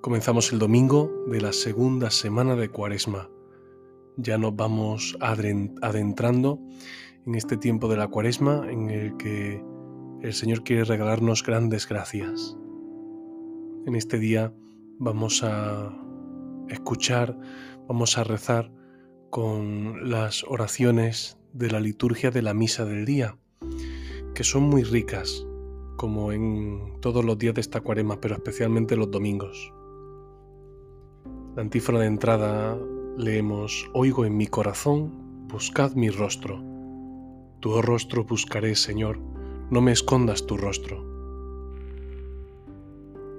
Comenzamos el domingo de la segunda semana de Cuaresma. Ya nos vamos adentrando en este tiempo de la Cuaresma en el que el Señor quiere regalarnos grandes gracias. En este día vamos a escuchar, vamos a rezar con las oraciones de la liturgia de la misa del día, que son muy ricas, como en todos los días de esta cuaresma, pero especialmente los domingos. La antífona de entrada leemos, Oigo en mi corazón, buscad mi rostro. Tu rostro buscaré, Señor, no me escondas tu rostro.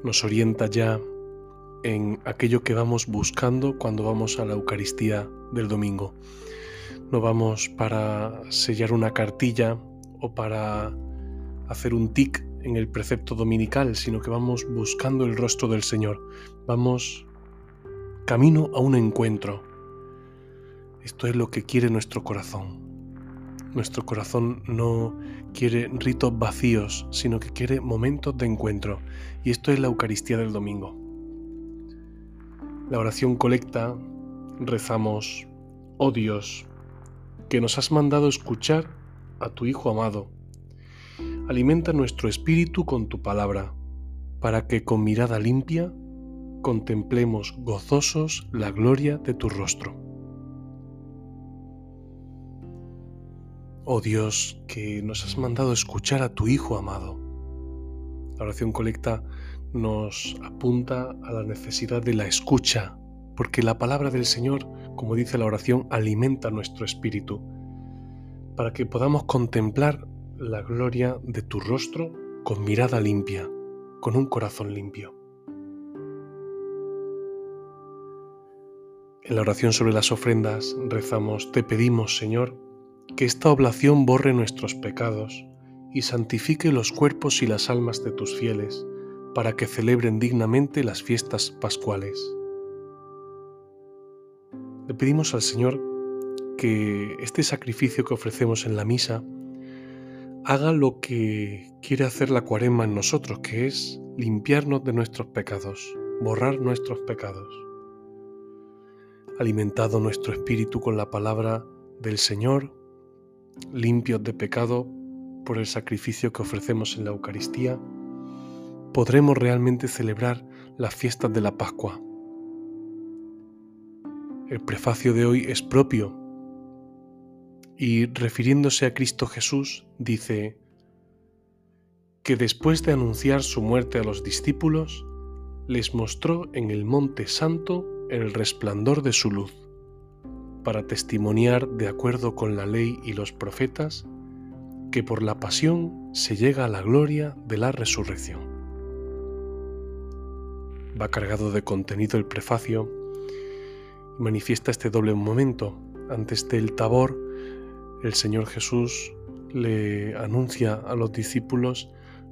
Nos orienta ya en aquello que vamos buscando cuando vamos a la Eucaristía del domingo. No vamos para sellar una cartilla o para hacer un tic en el precepto dominical, sino que vamos buscando el rostro del Señor. Vamos camino a un encuentro. Esto es lo que quiere nuestro corazón. Nuestro corazón no quiere ritos vacíos, sino que quiere momentos de encuentro. Y esto es la Eucaristía del domingo. La oración colecta rezamos, oh Dios, que nos has mandado escuchar a tu Hijo amado. Alimenta nuestro espíritu con tu palabra, para que con mirada limpia contemplemos gozosos la gloria de tu rostro. Oh Dios, que nos has mandado escuchar a tu Hijo amado. La oración colecta nos apunta a la necesidad de la escucha, porque la palabra del Señor, como dice la oración, alimenta nuestro espíritu, para que podamos contemplar la gloria de tu rostro con mirada limpia, con un corazón limpio. En la oración sobre las ofrendas rezamos, te pedimos, Señor, que esta oblación borre nuestros pecados y santifique los cuerpos y las almas de tus fieles, para que celebren dignamente las fiestas pascuales. Le pedimos al Señor que este sacrificio que ofrecemos en la misa haga lo que quiere hacer la cuarema en nosotros, que es limpiarnos de nuestros pecados, borrar nuestros pecados alimentado nuestro espíritu con la palabra del Señor, limpios de pecado por el sacrificio que ofrecemos en la Eucaristía, podremos realmente celebrar las fiestas de la Pascua. El prefacio de hoy es propio y refiriéndose a Cristo Jesús dice que después de anunciar su muerte a los discípulos, les mostró en el Monte Santo el resplandor de su luz, para testimoniar de acuerdo con la ley y los profetas que por la pasión se llega a la gloria de la resurrección. Va cargado de contenido el prefacio y manifiesta este doble momento. Antes del tabor, el Señor Jesús le anuncia a los discípulos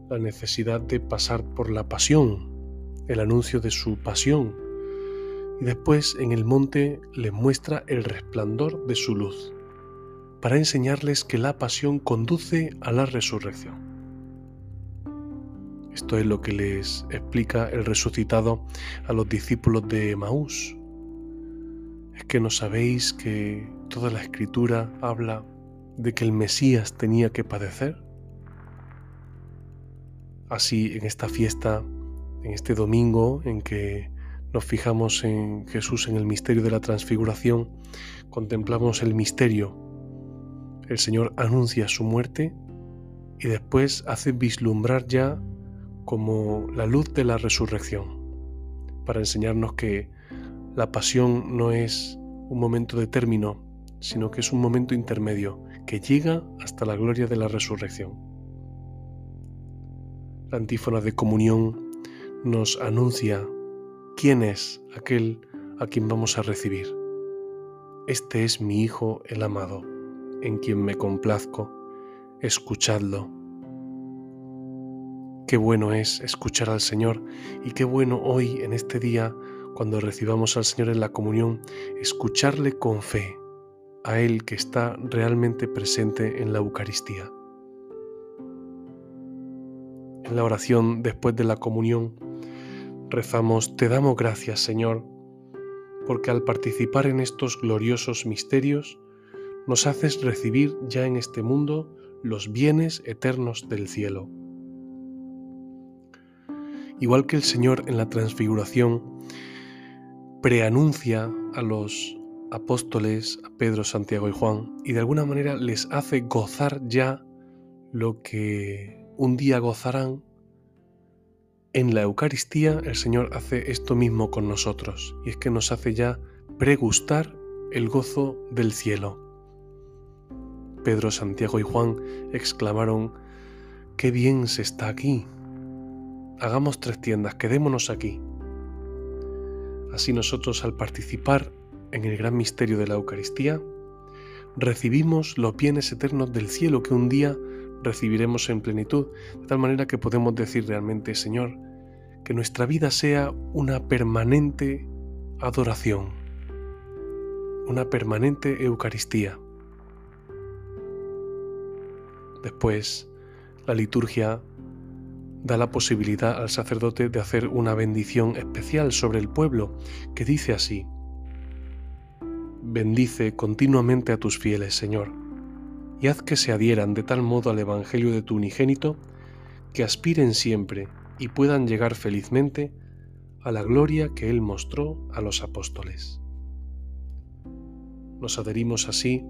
la necesidad de pasar por la pasión, el anuncio de su pasión, y después en el monte les muestra el resplandor de su luz, para enseñarles que la pasión conduce a la resurrección. Esto es lo que les explica el resucitado a los discípulos de Maús. Es que no sabéis que toda la escritura habla de que el Mesías tenía que padecer. Así en esta fiesta, en este domingo en que nos fijamos en Jesús en el misterio de la transfiguración, contemplamos el misterio. El Señor anuncia su muerte y después hace vislumbrar ya como la luz de la resurrección, para enseñarnos que la pasión no es un momento de término, sino que es un momento intermedio que llega hasta la gloria de la resurrección. La antífona de comunión nos anuncia quién es aquel a quien vamos a recibir. Este es mi Hijo el amado, en quien me complazco, escuchadlo. Qué bueno es escuchar al Señor y qué bueno hoy en este día, cuando recibamos al Señor en la comunión, escucharle con fe, a Él que está realmente presente en la Eucaristía. En la oración después de la comunión rezamos, Te damos gracias Señor, porque al participar en estos gloriosos misterios, nos haces recibir ya en este mundo los bienes eternos del cielo. Igual que el Señor en la transfiguración preanuncia a los apóstoles, a Pedro, Santiago y Juan, y de alguna manera les hace gozar ya lo que un día gozarán, en la Eucaristía el Señor hace esto mismo con nosotros, y es que nos hace ya pregustar el gozo del cielo. Pedro, Santiago y Juan exclamaron, ¡Qué bien se está aquí! Hagamos tres tiendas, quedémonos aquí. Así nosotros al participar en el gran misterio de la Eucaristía, recibimos los bienes eternos del cielo que un día recibiremos en plenitud, de tal manera que podemos decir realmente, Señor, que nuestra vida sea una permanente adoración, una permanente Eucaristía. Después, la liturgia da la posibilidad al sacerdote de hacer una bendición especial sobre el pueblo, que dice así, Bendice continuamente a tus fieles, Señor, y haz que se adhieran de tal modo al Evangelio de tu unigénito, que aspiren siempre y puedan llegar felizmente a la gloria que Él mostró a los apóstoles. Nos adherimos así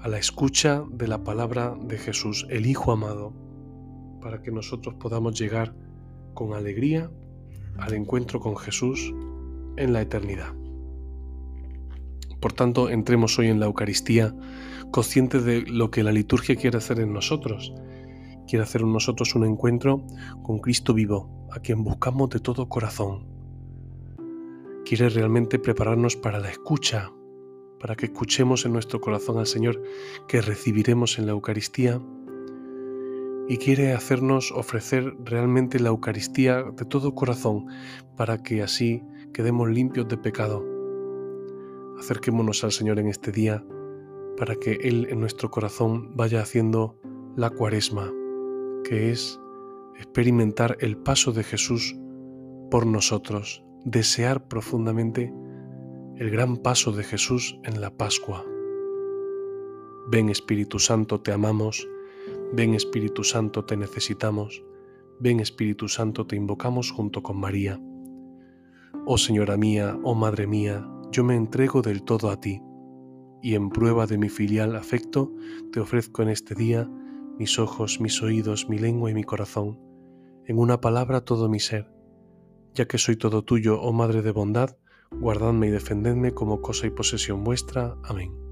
a la escucha de la palabra de Jesús, el Hijo amado, para que nosotros podamos llegar con alegría al encuentro con Jesús en la eternidad. Por tanto, entremos hoy en la Eucaristía conscientes de lo que la liturgia quiere hacer en nosotros. Quiere hacer nosotros un encuentro con Cristo vivo, a quien buscamos de todo corazón. Quiere realmente prepararnos para la escucha, para que escuchemos en nuestro corazón al Señor que recibiremos en la Eucaristía. Y quiere hacernos ofrecer realmente la Eucaristía de todo corazón para que así quedemos limpios de pecado. Acerquémonos al Señor en este día para que Él en nuestro corazón vaya haciendo la cuaresma, que es experimentar el paso de Jesús por nosotros, desear profundamente el gran paso de Jesús en la Pascua. Ven Espíritu Santo, te amamos, ven Espíritu Santo, te necesitamos, ven Espíritu Santo, te invocamos junto con María. Oh Señora mía, oh Madre mía, yo me entrego del todo a ti, y en prueba de mi filial afecto te ofrezco en este día mis ojos, mis oídos, mi lengua y mi corazón, en una palabra todo mi ser, ya que soy todo tuyo, oh Madre de bondad, guardadme y defendedme como cosa y posesión vuestra. Amén.